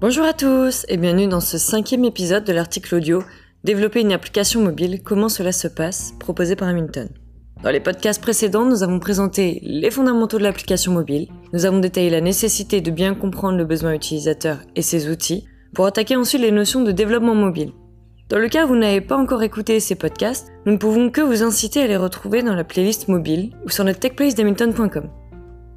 Bonjour à tous et bienvenue dans ce cinquième épisode de l'article audio Développer une application mobile, comment cela se passe, proposé par Hamilton. Dans les podcasts précédents, nous avons présenté les fondamentaux de l'application mobile, nous avons détaillé la nécessité de bien comprendre le besoin utilisateur et ses outils, pour attaquer ensuite les notions de développement mobile. Dans le cas où vous n'avez pas encore écouté ces podcasts, nous ne pouvons que vous inciter à les retrouver dans la playlist mobile ou sur notre techplace d'Hamilton.com.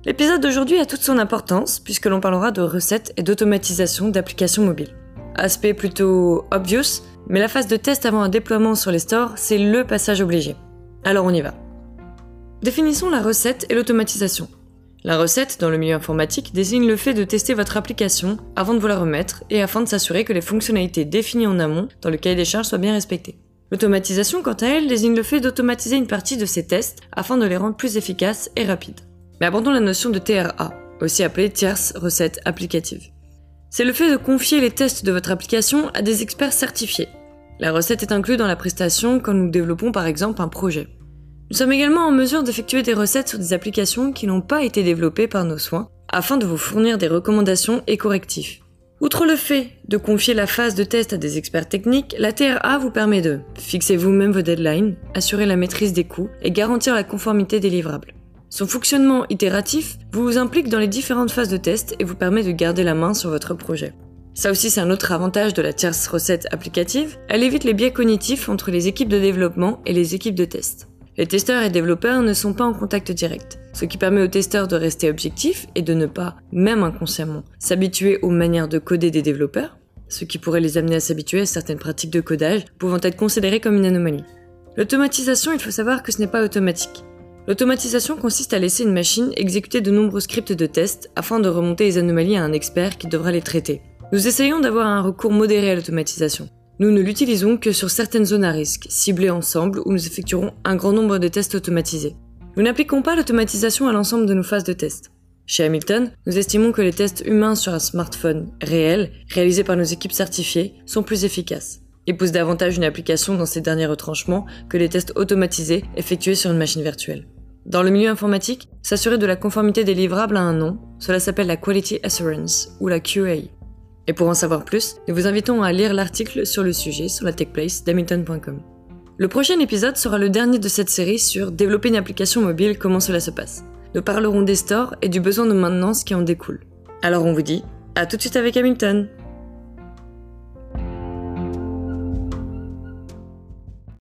L'épisode d'aujourd'hui a toute son importance puisque l'on parlera de recettes et d'automatisation d'applications mobiles. Aspect plutôt obvious, mais la phase de test avant un déploiement sur les stores, c'est le passage obligé. Alors on y va. Définissons la recette et l'automatisation. La recette, dans le milieu informatique, désigne le fait de tester votre application avant de vous la remettre et afin de s'assurer que les fonctionnalités définies en amont dans le cahier des charges soient bien respectées. L'automatisation, quant à elle, désigne le fait d'automatiser une partie de ces tests afin de les rendre plus efficaces et rapides. Mais la notion de TRA, aussi appelée tierce recette applicative. C'est le fait de confier les tests de votre application à des experts certifiés. La recette est inclue dans la prestation quand nous développons par exemple un projet. Nous sommes également en mesure d'effectuer des recettes sur des applications qui n'ont pas été développées par nos soins afin de vous fournir des recommandations et correctifs. Outre le fait de confier la phase de test à des experts techniques, la TRA vous permet de fixer vous-même vos deadlines, assurer la maîtrise des coûts et garantir la conformité des livrables. Son fonctionnement itératif vous implique dans les différentes phases de test et vous permet de garder la main sur votre projet. Ça aussi, c'est un autre avantage de la tierce recette applicative. Elle évite les biais cognitifs entre les équipes de développement et les équipes de test. Les testeurs et développeurs ne sont pas en contact direct, ce qui permet aux testeurs de rester objectifs et de ne pas, même inconsciemment, s'habituer aux manières de coder des développeurs, ce qui pourrait les amener à s'habituer à certaines pratiques de codage pouvant être considérées comme une anomalie. L'automatisation, il faut savoir que ce n'est pas automatique. L'automatisation consiste à laisser une machine exécuter de nombreux scripts de test afin de remonter les anomalies à un expert qui devra les traiter. Nous essayons d'avoir un recours modéré à l'automatisation. Nous ne l'utilisons que sur certaines zones à risque, ciblées ensemble, où nous effectuerons un grand nombre de tests automatisés. Nous n'appliquons pas l'automatisation à l'ensemble de nos phases de test. Chez Hamilton, nous estimons que les tests humains sur un smartphone réel, réalisés par nos équipes certifiées, sont plus efficaces et poussent davantage une application dans ses derniers retranchements que les tests automatisés effectués sur une machine virtuelle. Dans le milieu informatique, s'assurer de la conformité des livrables à un nom, cela s'appelle la Quality Assurance ou la QA. Et pour en savoir plus, nous vous invitons à lire l'article sur le sujet sur la techplace d'Hamilton.com. Le prochain épisode sera le dernier de cette série sur développer une application mobile, comment cela se passe. Nous parlerons des stores et du besoin de maintenance qui en découle. Alors on vous dit à tout de suite avec Hamilton